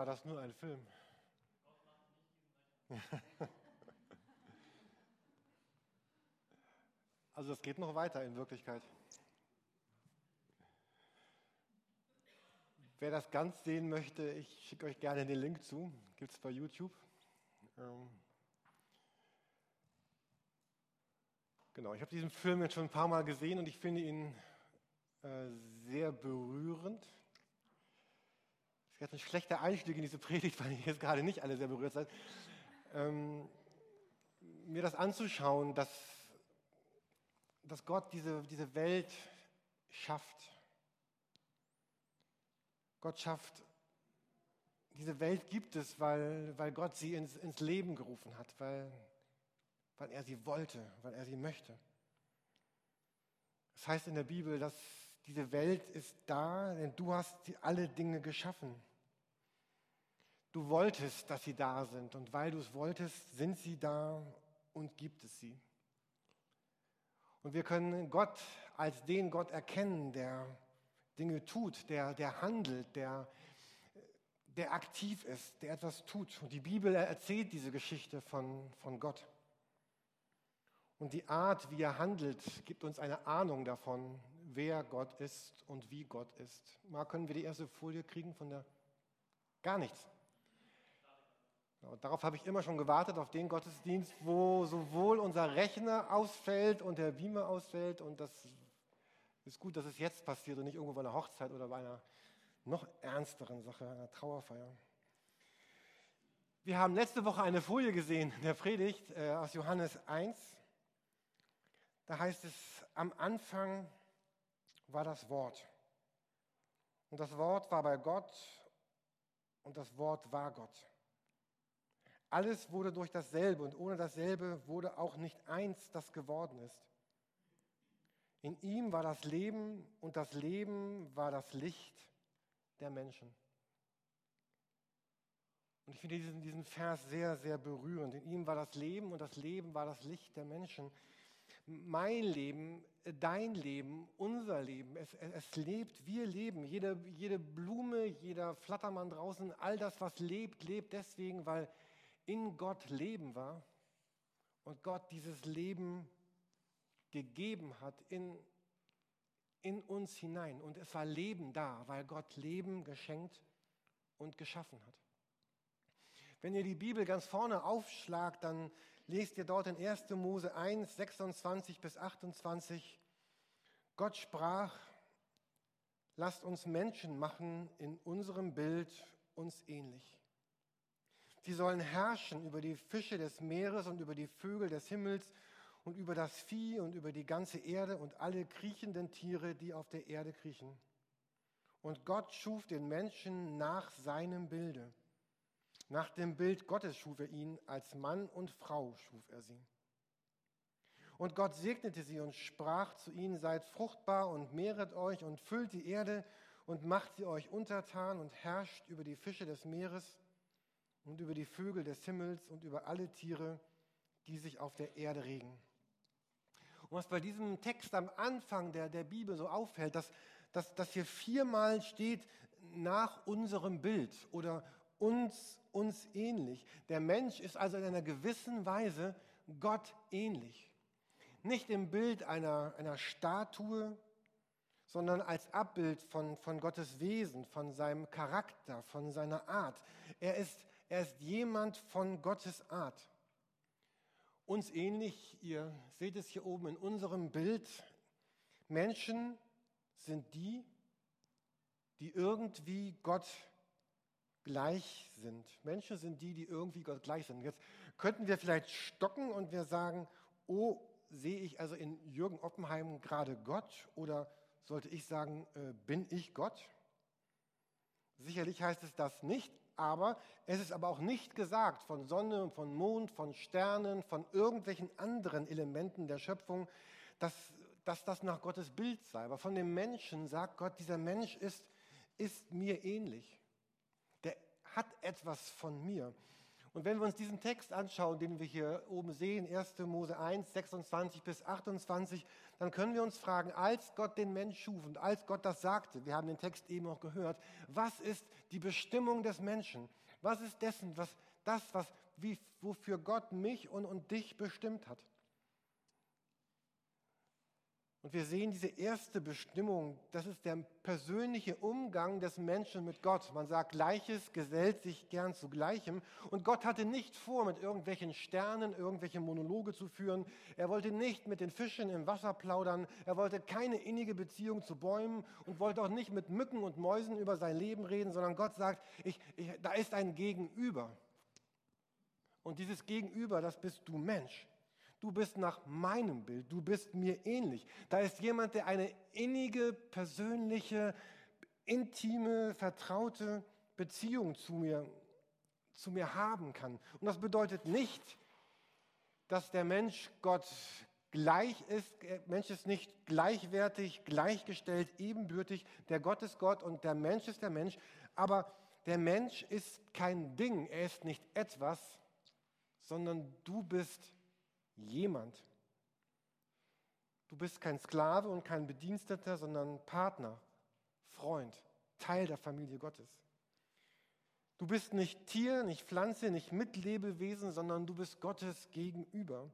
war das nur ein Film? Also das geht noch weiter in Wirklichkeit. Wer das ganz sehen möchte, ich schicke euch gerne den Link zu. Gibt es bei YouTube. Ähm genau, ich habe diesen Film jetzt schon ein paar Mal gesehen und ich finde ihn äh, sehr berührend. Ist jetzt ein schlechter Einstieg in diese Predigt, weil ihr jetzt gerade nicht alle sehr berührt seid. Ähm, mir das anzuschauen, dass, dass Gott diese, diese Welt schafft Gott schafft, diese Welt gibt es, weil, weil Gott sie ins, ins Leben gerufen hat, weil, weil er sie wollte, weil er sie möchte. Das heißt in der Bibel, dass diese Welt ist da, denn du hast alle Dinge geschaffen. Du wolltest, dass sie da sind und weil du es wolltest, sind sie da und gibt es sie. Und wir können Gott als den Gott erkennen, der Dinge tut, der, der handelt, der, der aktiv ist, der etwas tut. Und die Bibel erzählt diese Geschichte von, von Gott. Und die Art, wie er handelt, gibt uns eine Ahnung davon, wer Gott ist und wie Gott ist. Mal können wir die erste Folie kriegen von der... Gar nichts. Genau, darauf habe ich immer schon gewartet, auf den Gottesdienst, wo sowohl unser Rechner ausfällt und der Beamer ausfällt und das ist gut, dass es jetzt passiert und nicht irgendwo bei einer Hochzeit oder bei einer noch ernsteren Sache, einer Trauerfeier. Wir haben letzte Woche eine Folie gesehen der Predigt äh, aus Johannes 1. Da heißt es, am Anfang war das Wort. Und das Wort war bei Gott und das Wort war Gott. Alles wurde durch dasselbe und ohne dasselbe wurde auch nicht eins, das geworden ist. In ihm war das Leben und das Leben war das Licht der Menschen. Und ich finde diesen, diesen Vers sehr, sehr berührend. In ihm war das Leben und das Leben war das Licht der Menschen. Mein Leben, dein Leben, unser Leben, es, es lebt, wir leben. Jede, jede Blume, jeder Flattermann draußen, all das, was lebt, lebt deswegen, weil in Gott Leben war und Gott dieses Leben gegeben hat in, in uns hinein. Und es war Leben da, weil Gott Leben geschenkt und geschaffen hat. Wenn ihr die Bibel ganz vorne aufschlagt, dann lest ihr dort in 1. Mose 1, 26 bis 28. Gott sprach, lasst uns Menschen machen in unserem Bild uns ähnlich. Sie sollen herrschen über die Fische des Meeres und über die Vögel des Himmels und über das Vieh und über die ganze Erde und alle kriechenden Tiere, die auf der Erde kriechen. Und Gott schuf den Menschen nach seinem Bilde. Nach dem Bild Gottes schuf er ihn, als Mann und Frau schuf er sie. Und Gott segnete sie und sprach zu ihnen, seid fruchtbar und mehret euch und füllt die Erde und macht sie euch untertan und herrscht über die Fische des Meeres und über die Vögel des Himmels und über alle Tiere, die sich auf der Erde regen. Und was bei diesem Text am Anfang der, der Bibel so auffällt, dass, dass, dass hier viermal steht, nach unserem Bild oder uns, uns ähnlich. Der Mensch ist also in einer gewissen Weise Gott ähnlich. Nicht im Bild einer, einer Statue, sondern als Abbild von, von Gottes Wesen, von seinem Charakter, von seiner Art. Er ist, er ist jemand von Gottes Art uns ähnlich. Ihr seht es hier oben in unserem Bild. Menschen sind die, die irgendwie Gott gleich sind. Menschen sind die, die irgendwie Gott gleich sind. Jetzt könnten wir vielleicht stocken und wir sagen, oh, sehe ich also in Jürgen Oppenheim gerade Gott oder sollte ich sagen, äh, bin ich Gott? Sicherlich heißt es das nicht, aber es ist aber auch nicht gesagt von Sonne, von Mond, von Sternen, von irgendwelchen anderen Elementen der Schöpfung, dass, dass das nach Gottes Bild sei. Aber von dem Menschen sagt Gott, dieser Mensch ist, ist mir ähnlich. Der hat etwas von mir. Und wenn wir uns diesen Text anschauen, den wir hier oben sehen, 1. Mose 1, 26 bis 28, dann können wir uns fragen, als Gott den Mensch schuf und als Gott das sagte, wir haben den Text eben auch gehört, was ist die Bestimmung des Menschen? Was ist dessen, was, das, was, wie, wofür Gott mich und, und dich bestimmt hat? Und wir sehen diese erste Bestimmung, das ist der persönliche Umgang des Menschen mit Gott. Man sagt, Gleiches gesellt sich gern zu Gleichem. Und Gott hatte nicht vor, mit irgendwelchen Sternen irgendwelche Monologe zu führen. Er wollte nicht mit den Fischen im Wasser plaudern. Er wollte keine innige Beziehung zu Bäumen und wollte auch nicht mit Mücken und Mäusen über sein Leben reden, sondern Gott sagt, ich, ich, da ist ein Gegenüber. Und dieses Gegenüber, das bist du Mensch. Du bist nach meinem Bild, du bist mir ähnlich. Da ist jemand, der eine innige, persönliche, intime, vertraute Beziehung zu mir, zu mir haben kann. Und das bedeutet nicht, dass der Mensch Gott gleich ist. Der Mensch ist nicht gleichwertig, gleichgestellt, ebenbürtig. Der Gott ist Gott und der Mensch ist der Mensch. Aber der Mensch ist kein Ding, er ist nicht etwas, sondern du bist jemand. Du bist kein Sklave und kein Bediensteter, sondern Partner, Freund, Teil der Familie Gottes. Du bist nicht Tier, nicht Pflanze, nicht Mitlebewesen, sondern du bist Gottes gegenüber.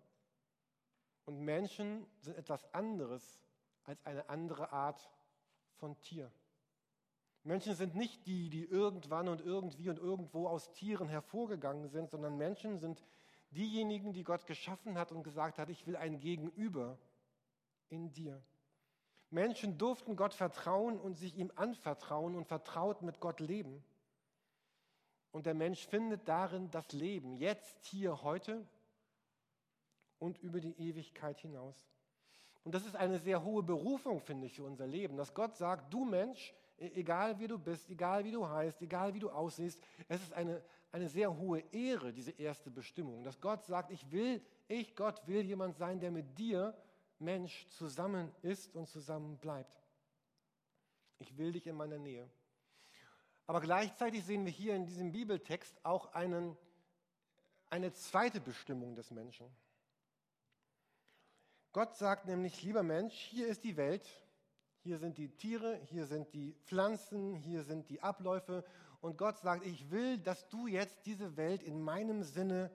Und Menschen sind etwas anderes als eine andere Art von Tier. Menschen sind nicht die, die irgendwann und irgendwie und irgendwo aus Tieren hervorgegangen sind, sondern Menschen sind diejenigen, die Gott geschaffen hat und gesagt hat, ich will ein Gegenüber in dir. Menschen durften Gott vertrauen und sich ihm anvertrauen und vertraut mit Gott leben. Und der Mensch findet darin das Leben, jetzt, hier, heute und über die Ewigkeit hinaus. Und das ist eine sehr hohe Berufung, finde ich, für unser Leben, dass Gott sagt, du Mensch, egal wie du bist, egal wie du heißt, egal wie du aussiehst, es ist eine, eine sehr hohe Ehre, diese erste Bestimmung, dass Gott sagt, ich will, ich Gott will jemand sein, der mit dir, Mensch, zusammen ist und zusammen bleibt. Ich will dich in meiner Nähe. Aber gleichzeitig sehen wir hier in diesem Bibeltext auch einen, eine zweite Bestimmung des Menschen. Gott sagt nämlich, lieber Mensch, hier ist die Welt, hier sind die Tiere, hier sind die Pflanzen, hier sind die Abläufe und Gott sagt, ich will, dass du jetzt diese Welt in meinem Sinne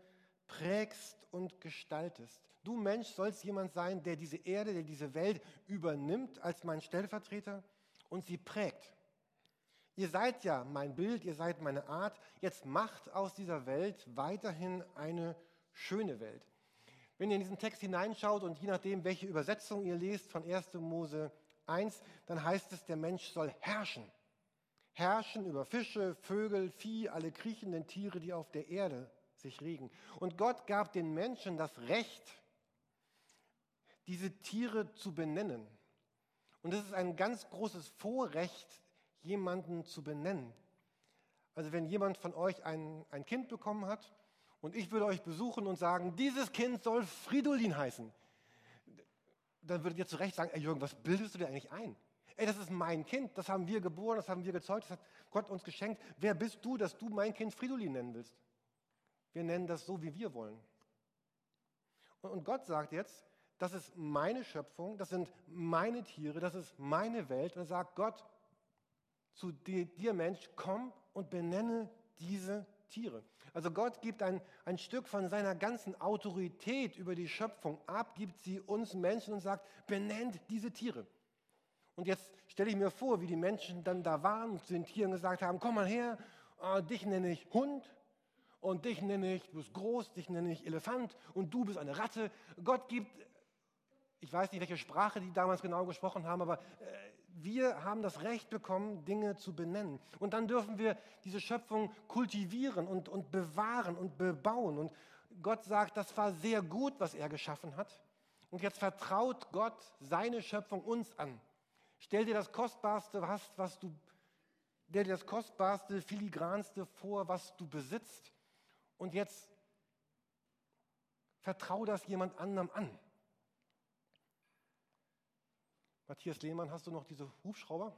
prägst und gestaltest. Du Mensch sollst jemand sein, der diese Erde, der diese Welt übernimmt als mein Stellvertreter und sie prägt. Ihr seid ja mein Bild, ihr seid meine Art. Jetzt macht aus dieser Welt weiterhin eine schöne Welt. Wenn ihr in diesen Text hineinschaut und je nachdem, welche Übersetzung ihr lest von 1. Mose 1, dann heißt es, der Mensch soll herrschen herrschen über Fische, Vögel, Vieh, alle kriechenden Tiere, die auf der Erde sich regen. Und Gott gab den Menschen das Recht, diese Tiere zu benennen. Und es ist ein ganz großes Vorrecht, jemanden zu benennen. Also wenn jemand von euch ein, ein Kind bekommen hat und ich würde euch besuchen und sagen, dieses Kind soll Fridolin heißen, dann würdet ihr zu Recht sagen, ey Jürgen, was bildest du dir eigentlich ein? Ey, das ist mein Kind, das haben wir geboren, das haben wir gezeugt, das hat Gott uns geschenkt. Wer bist du, dass du mein Kind Fridolin nennen willst? Wir nennen das so, wie wir wollen. Und Gott sagt jetzt, das ist meine Schöpfung, das sind meine Tiere, das ist meine Welt. Und er sagt Gott zu dir, dir Mensch, komm und benenne diese Tiere. Also Gott gibt ein, ein Stück von seiner ganzen Autorität über die Schöpfung ab, gibt sie uns Menschen und sagt, benennt diese Tiere. Und jetzt stelle ich mir vor, wie die Menschen dann da waren und zu den Tieren gesagt haben, komm mal her, äh, dich nenne ich Hund und dich nenne ich, du bist groß, dich nenne ich Elefant und du bist eine Ratte. Gott gibt, ich weiß nicht, welche Sprache die damals genau gesprochen haben, aber äh, wir haben das Recht bekommen, Dinge zu benennen. Und dann dürfen wir diese Schöpfung kultivieren und, und bewahren und bebauen. Und Gott sagt, das war sehr gut, was er geschaffen hat. Und jetzt vertraut Gott seine Schöpfung uns an. Stell dir das Kostbarste, was, was du, dir das Kostbarste, Filigranste vor, was du besitzt. Und jetzt vertrau das jemand anderem an. Matthias Lehmann, hast du noch diese Hubschrauber?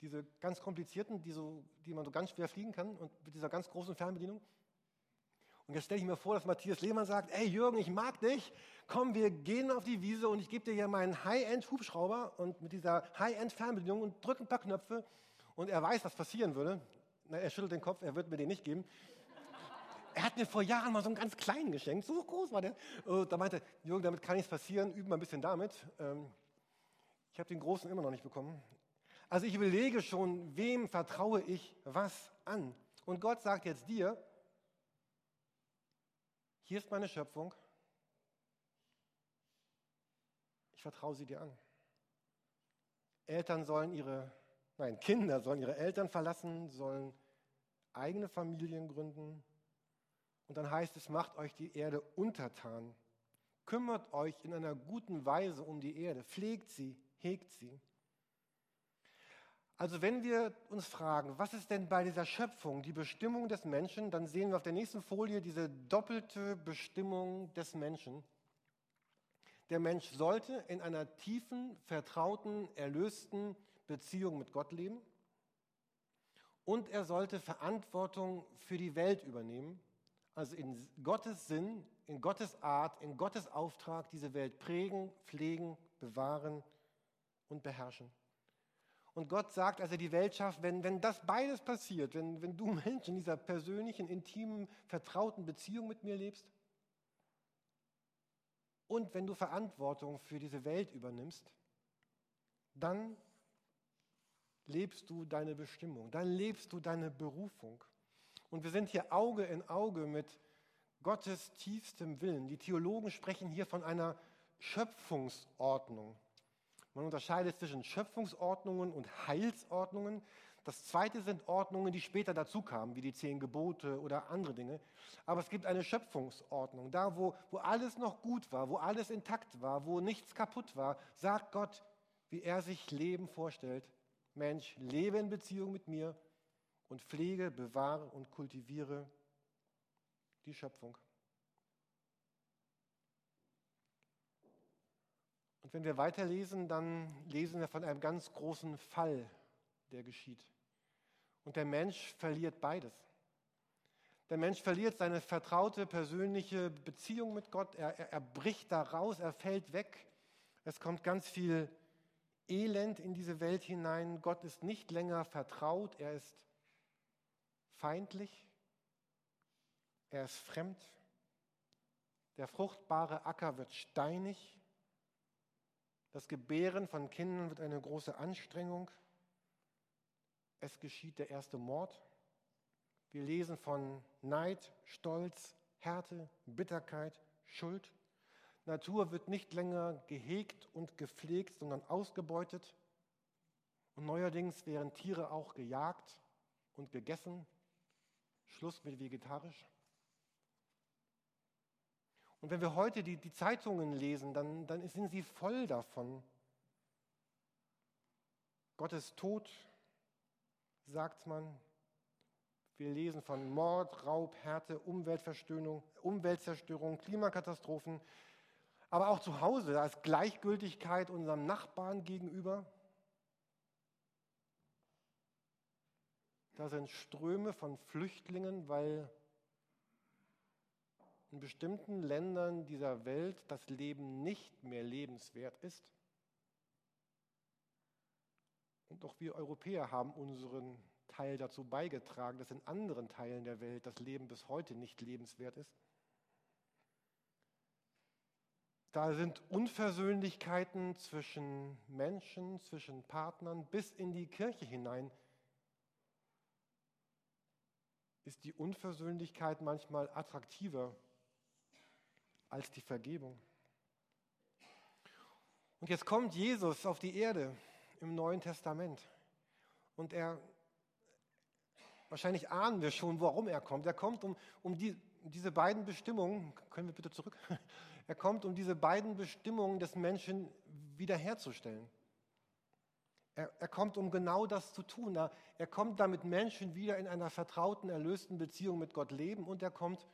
Diese ganz komplizierten, die, so, die man so ganz schwer fliegen kann und mit dieser ganz großen Fernbedienung? Und jetzt stelle ich mir vor, dass Matthias Lehmann sagt, ey Jürgen, ich mag dich, komm, wir gehen auf die Wiese und ich gebe dir hier meinen High-End-Hubschrauber und mit dieser High-End-Fernbedienung und drücke ein paar Knöpfe und er weiß, was passieren würde. Na, er schüttelt den Kopf, er wird mir den nicht geben. Er hat mir vor Jahren mal so einen ganz kleinen geschenkt, so groß war der. Und da meinte Jürgen, damit kann nichts passieren, üben wir ein bisschen damit. Ähm, habe den großen immer noch nicht bekommen. Also ich überlege schon, wem vertraue ich was an? Und Gott sagt jetzt dir, hier ist meine Schöpfung. Ich vertraue sie dir an. Eltern sollen ihre, nein, Kinder sollen ihre Eltern verlassen, sollen eigene Familien gründen. Und dann heißt es, macht euch die Erde untertan. Kümmert euch in einer guten Weise um die Erde, pflegt sie, hegt sie. Also wenn wir uns fragen, was ist denn bei dieser Schöpfung die Bestimmung des Menschen, dann sehen wir auf der nächsten Folie diese doppelte Bestimmung des Menschen. Der Mensch sollte in einer tiefen, vertrauten, erlösten Beziehung mit Gott leben und er sollte Verantwortung für die Welt übernehmen, also in Gottes Sinn, in Gottes Art, in Gottes Auftrag diese Welt prägen, pflegen, bewahren und beherrschen. Und Gott sagt, als er die Welt schafft, wenn, wenn das beides passiert, wenn, wenn du Mensch in dieser persönlichen, intimen, vertrauten Beziehung mit mir lebst und wenn du Verantwortung für diese Welt übernimmst, dann lebst du deine Bestimmung, dann lebst du deine Berufung. Und wir sind hier Auge in Auge mit Gottes tiefstem Willen. Die Theologen sprechen hier von einer Schöpfungsordnung. Man unterscheidet zwischen Schöpfungsordnungen und Heilsordnungen. Das zweite sind Ordnungen, die später dazu kamen, wie die zehn Gebote oder andere Dinge. Aber es gibt eine Schöpfungsordnung. Da, wo, wo alles noch gut war, wo alles intakt war, wo nichts kaputt war, sagt Gott, wie er sich Leben vorstellt. Mensch, lebe in Beziehung mit mir und pflege, bewahre und kultiviere die Schöpfung. Und wenn wir weiterlesen, dann lesen wir von einem ganz großen Fall, der geschieht. Und der Mensch verliert beides. Der Mensch verliert seine vertraute persönliche Beziehung mit Gott. Er, er, er bricht da raus, er fällt weg. Es kommt ganz viel Elend in diese Welt hinein. Gott ist nicht länger vertraut, er ist feindlich, er ist fremd. Der fruchtbare Acker wird steinig. Das Gebären von Kindern wird eine große Anstrengung. Es geschieht der erste Mord. Wir lesen von Neid, Stolz, Härte, Bitterkeit, Schuld. Natur wird nicht länger gehegt und gepflegt, sondern ausgebeutet. Und neuerdings werden Tiere auch gejagt und gegessen. Schluss mit vegetarisch. Und wenn wir heute die, die Zeitungen lesen, dann, dann sind sie voll davon. Gottes Tod, sagt man. Wir lesen von Mord, Raub, Härte, Umweltzerstörung, Klimakatastrophen. Aber auch zu Hause, da ist Gleichgültigkeit unserem Nachbarn gegenüber. Da sind Ströme von Flüchtlingen, weil in bestimmten Ländern dieser Welt das Leben nicht mehr lebenswert ist. Und auch wir Europäer haben unseren Teil dazu beigetragen, dass in anderen Teilen der Welt das Leben bis heute nicht lebenswert ist. Da sind Unversöhnlichkeiten zwischen Menschen, zwischen Partnern bis in die Kirche hinein. Ist die Unversöhnlichkeit manchmal attraktiver als die Vergebung. Und jetzt kommt Jesus auf die Erde im Neuen Testament. Und er, wahrscheinlich ahnen wir schon, warum er kommt. Er kommt, um, um die, diese beiden Bestimmungen, können wir bitte zurück? Er kommt, um diese beiden Bestimmungen des Menschen wiederherzustellen. Er, er kommt, um genau das zu tun. Er, er kommt, damit Menschen wieder in einer vertrauten, erlösten Beziehung mit Gott leben und er kommt,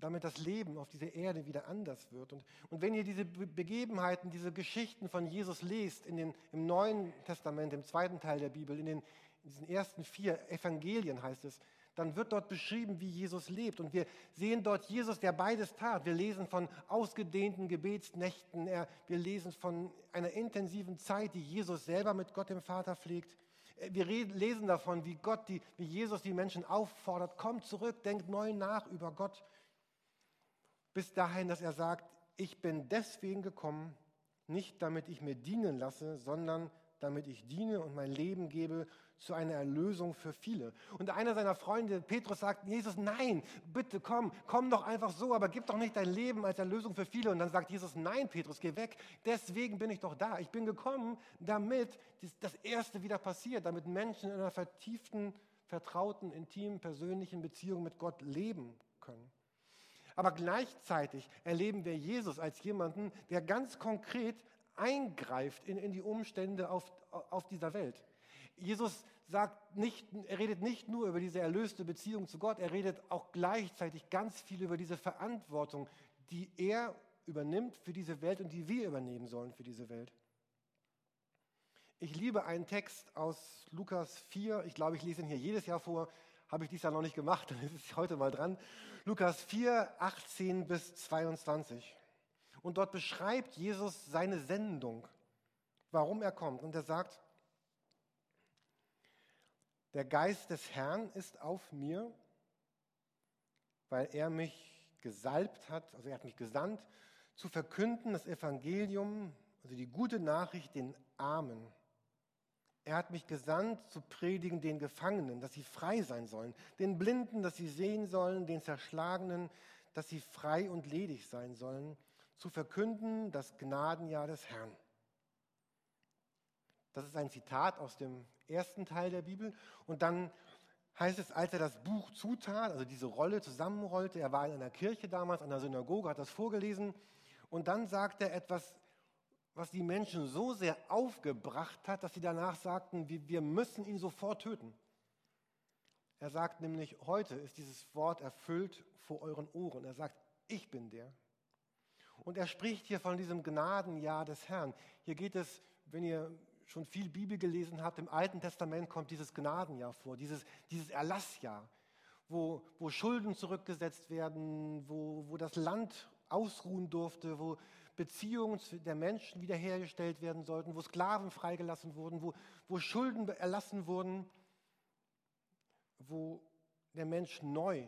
damit das Leben auf dieser Erde wieder anders wird. Und, und wenn ihr diese Begebenheiten, diese Geschichten von Jesus lest in den, im Neuen Testament, im zweiten Teil der Bibel, in, den, in diesen ersten vier Evangelien heißt es, dann wird dort beschrieben, wie Jesus lebt. Und wir sehen dort Jesus, der beides tat. Wir lesen von ausgedehnten Gebetsnächten, er, wir lesen von einer intensiven Zeit, die Jesus selber mit Gott dem Vater pflegt. Äh, wir lesen davon, wie Gott, die, wie Jesus die Menschen auffordert, kommt zurück, denkt neu nach über Gott. Bis dahin, dass er sagt, ich bin deswegen gekommen, nicht damit ich mir dienen lasse, sondern damit ich diene und mein Leben gebe zu einer Erlösung für viele. Und einer seiner Freunde, Petrus, sagt, Jesus, nein, bitte komm, komm doch einfach so, aber gib doch nicht dein Leben als Erlösung für viele. Und dann sagt Jesus, nein, Petrus, geh weg, deswegen bin ich doch da. Ich bin gekommen, damit das Erste wieder passiert, damit Menschen in einer vertieften, vertrauten, intimen, persönlichen Beziehung mit Gott leben können. Aber gleichzeitig erleben wir Jesus als jemanden, der ganz konkret eingreift in, in die Umstände auf, auf dieser Welt. Jesus sagt nicht, er redet nicht nur über diese erlöste Beziehung zu Gott, er redet auch gleichzeitig ganz viel über diese Verantwortung, die er übernimmt für diese Welt und die wir übernehmen sollen für diese Welt. Ich liebe einen Text aus Lukas 4, ich glaube, ich lese ihn hier jedes Jahr vor, habe ich dies Jahr noch nicht gemacht, dann ist es heute mal dran. Lukas 4, 18 bis 22. Und dort beschreibt Jesus seine Sendung, warum er kommt. Und er sagt, der Geist des Herrn ist auf mir, weil er mich gesalbt hat, also er hat mich gesandt, zu verkünden das Evangelium, also die gute Nachricht den Armen. Er hat mich gesandt zu predigen den Gefangenen, dass sie frei sein sollen, den Blinden, dass sie sehen sollen, den Zerschlagenen, dass sie frei und ledig sein sollen, zu verkünden das Gnadenjahr des Herrn. Das ist ein Zitat aus dem ersten Teil der Bibel. Und dann heißt es, als er das Buch zutat, also diese Rolle zusammenrollte, er war in einer Kirche damals, an der Synagoge, hat das vorgelesen. Und dann sagt er etwas, was die Menschen so sehr aufgebracht hat, dass sie danach sagten, wir müssen ihn sofort töten. Er sagt nämlich, heute ist dieses Wort erfüllt vor euren Ohren. Er sagt, ich bin der. Und er spricht hier von diesem Gnadenjahr des Herrn. Hier geht es, wenn ihr schon viel Bibel gelesen habt, im Alten Testament kommt dieses Gnadenjahr vor, dieses, dieses Erlassjahr, wo, wo Schulden zurückgesetzt werden, wo, wo das Land ausruhen durfte, wo Beziehungen der Menschen wiederhergestellt werden sollten, wo Sklaven freigelassen wurden, wo, wo Schulden erlassen wurden, wo der Mensch neu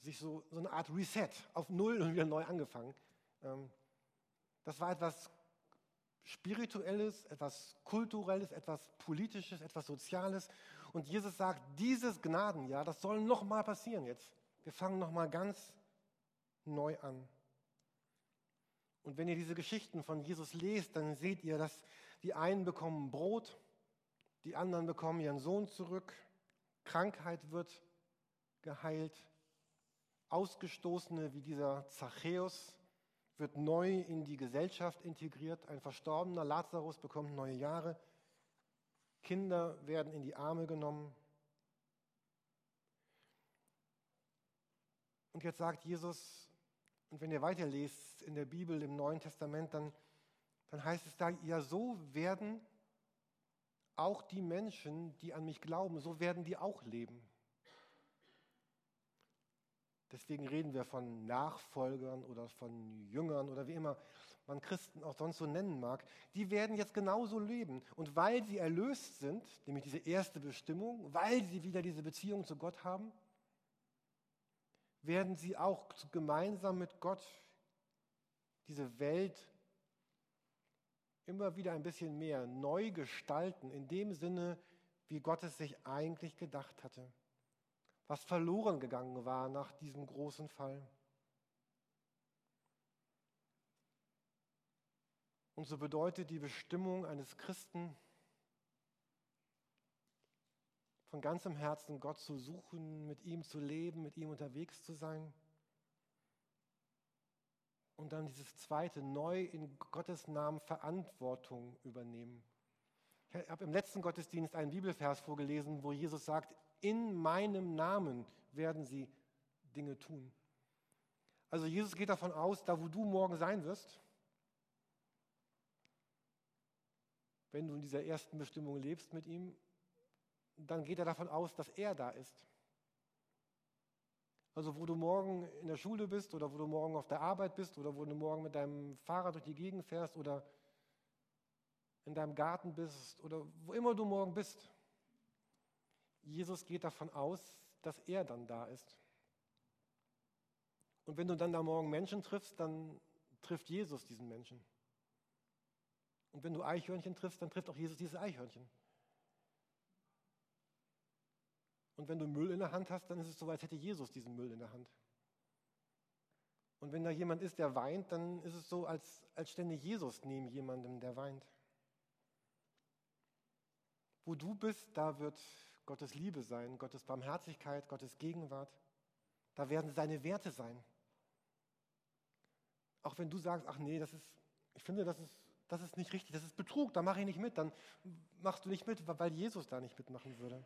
sich so, so eine Art Reset auf Null und wieder neu angefangen ähm, das war etwas Spirituelles, etwas Kulturelles, etwas Politisches, etwas Soziales. Und Jesus sagt, dieses Gnadenjahr, das soll nochmal passieren jetzt. Wir fangen nochmal ganz neu an. Und wenn ihr diese Geschichten von Jesus lest, dann seht ihr, dass die einen bekommen Brot, die anderen bekommen ihren Sohn zurück, Krankheit wird geheilt, Ausgestoßene wie dieser Zachäus wird neu in die Gesellschaft integriert. Ein verstorbener Lazarus bekommt neue Jahre. Kinder werden in die Arme genommen. Und jetzt sagt Jesus, und wenn ihr weiterlest in der Bibel im Neuen Testament, dann, dann heißt es da, ja, so werden auch die Menschen, die an mich glauben, so werden die auch leben. Deswegen reden wir von Nachfolgern oder von Jüngern oder wie immer man Christen auch sonst so nennen mag. Die werden jetzt genauso leben. Und weil sie erlöst sind, nämlich diese erste Bestimmung, weil sie wieder diese Beziehung zu Gott haben, werden sie auch gemeinsam mit Gott diese Welt immer wieder ein bisschen mehr neu gestalten, in dem Sinne, wie Gott es sich eigentlich gedacht hatte was verloren gegangen war nach diesem großen Fall. Und so bedeutet die Bestimmung eines Christen, von ganzem Herzen Gott zu suchen, mit ihm zu leben, mit ihm unterwegs zu sein. Und dann dieses zweite, neu in Gottes Namen Verantwortung übernehmen. Ich habe im letzten Gottesdienst einen Bibelvers vorgelesen, wo Jesus sagt, in meinem Namen werden sie Dinge tun. Also Jesus geht davon aus, da wo du morgen sein wirst, wenn du in dieser ersten Bestimmung lebst mit ihm, dann geht er davon aus, dass er da ist. Also wo du morgen in der Schule bist oder wo du morgen auf der Arbeit bist oder wo du morgen mit deinem Fahrrad durch die Gegend fährst oder in deinem Garten bist oder wo immer du morgen bist. Jesus geht davon aus, dass er dann da ist. Und wenn du dann da morgen Menschen triffst, dann trifft Jesus diesen Menschen. Und wenn du Eichhörnchen triffst, dann trifft auch Jesus diese Eichhörnchen. Und wenn du Müll in der Hand hast, dann ist es so, als hätte Jesus diesen Müll in der Hand. Und wenn da jemand ist, der weint, dann ist es so, als, als stände Jesus neben jemandem, der weint. Wo du bist, da wird Gottes Liebe sein, Gottes Barmherzigkeit, Gottes Gegenwart. Da werden seine Werte sein. Auch wenn du sagst, ach nee, das ist, ich finde, das ist, das ist nicht richtig, das ist Betrug, da mache ich nicht mit, dann machst du nicht mit, weil Jesus da nicht mitmachen würde.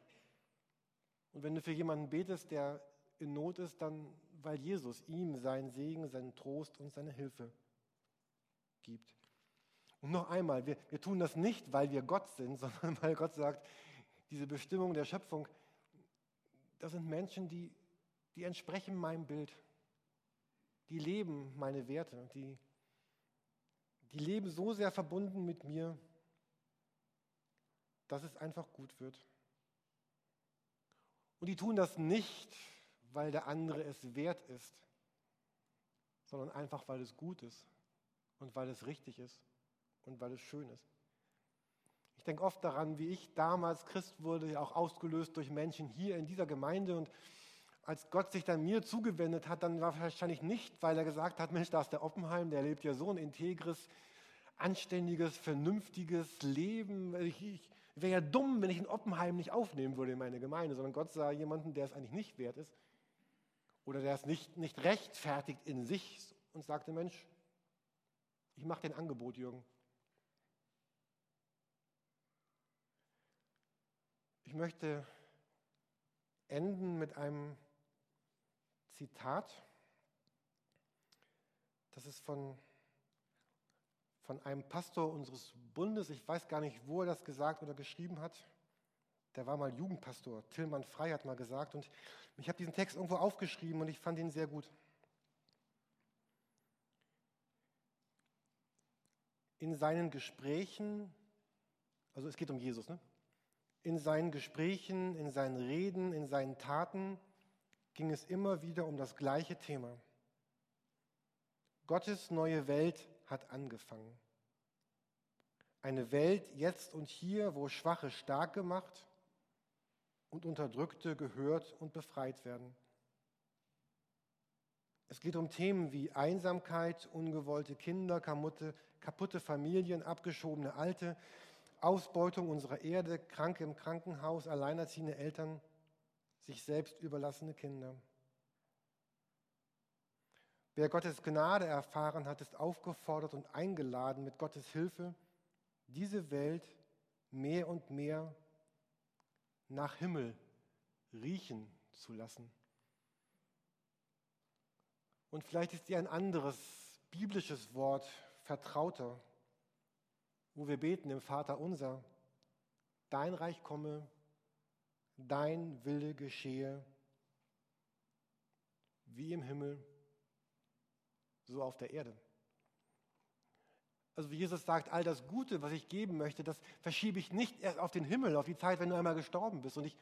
Und wenn du für jemanden betest, der in Not ist, dann weil Jesus ihm seinen Segen, seinen Trost und seine Hilfe gibt. Und noch einmal, wir, wir tun das nicht, weil wir Gott sind, sondern weil Gott sagt, diese Bestimmung der Schöpfung, das sind Menschen, die, die entsprechen meinem Bild. Die leben meine Werte. Die, die leben so sehr verbunden mit mir, dass es einfach gut wird. Und die tun das nicht, weil der andere es wert ist, sondern einfach, weil es gut ist und weil es richtig ist und weil es schön ist. Ich denke oft daran, wie ich damals Christ wurde, auch ausgelöst durch Menschen hier in dieser Gemeinde. Und als Gott sich dann mir zugewendet hat, dann war wahrscheinlich nicht, weil er gesagt hat, Mensch, da ist der Oppenheim, der lebt ja so ein integres, anständiges, vernünftiges Leben. Ich, ich, Wäre ja dumm, wenn ich in Oppenheim nicht aufnehmen würde in meine Gemeinde, sondern Gott sah jemanden, der es eigentlich nicht wert ist oder der es nicht, nicht rechtfertigt in sich und sagte, Mensch, ich mache dir ein Angebot, Jürgen. Ich möchte enden mit einem Zitat. Das ist von von einem Pastor unseres Bundes, ich weiß gar nicht, wo er das gesagt oder geschrieben hat. Der war mal Jugendpastor, Tillmann Frei hat mal gesagt. Und ich habe diesen Text irgendwo aufgeschrieben und ich fand ihn sehr gut. In seinen Gesprächen, also es geht um Jesus, ne? in seinen Gesprächen, in seinen Reden, in seinen Taten ging es immer wieder um das gleiche Thema. Gottes neue Welt hat angefangen. Eine Welt jetzt und hier, wo Schwache stark gemacht und Unterdrückte gehört und befreit werden. Es geht um Themen wie Einsamkeit, ungewollte Kinder, kaputte, kaputte Familien, abgeschobene Alte, Ausbeutung unserer Erde, Kranke im Krankenhaus, alleinerziehende Eltern, sich selbst überlassene Kinder. Wer Gottes Gnade erfahren hat, ist aufgefordert und eingeladen, mit Gottes Hilfe diese Welt mehr und mehr nach Himmel riechen zu lassen. Und vielleicht ist dir ein anderes biblisches Wort vertrauter, wo wir beten im Vater unser, dein Reich komme, dein Wille geschehe, wie im Himmel so auf der Erde. Also wie Jesus sagt, all das Gute, was ich geben möchte, das verschiebe ich nicht erst auf den Himmel, auf die Zeit, wenn du einmal gestorben bist. Und ich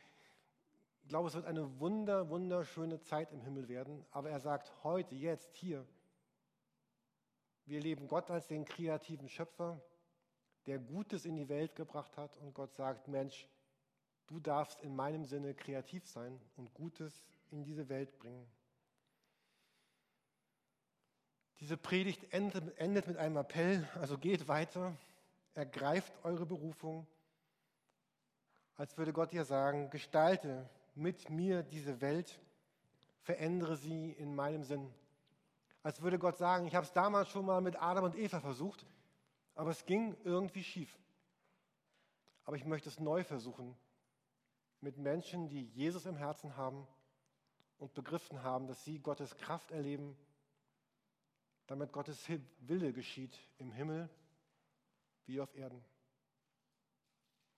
glaube, es wird eine wunder, wunderschöne Zeit im Himmel werden. Aber er sagt heute, jetzt, hier, wir leben Gott als den kreativen Schöpfer, der Gutes in die Welt gebracht hat. Und Gott sagt, Mensch, du darfst in meinem Sinne kreativ sein und Gutes in diese Welt bringen. Diese Predigt endet mit einem Appell, also geht weiter, ergreift eure Berufung, als würde Gott dir sagen, gestalte mit mir diese Welt, verändere sie in meinem Sinn. Als würde Gott sagen, ich habe es damals schon mal mit Adam und Eva versucht, aber es ging irgendwie schief. Aber ich möchte es neu versuchen mit Menschen, die Jesus im Herzen haben und begriffen haben, dass sie Gottes Kraft erleben damit Gottes Wille geschieht im Himmel wie auf Erden.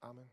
Amen.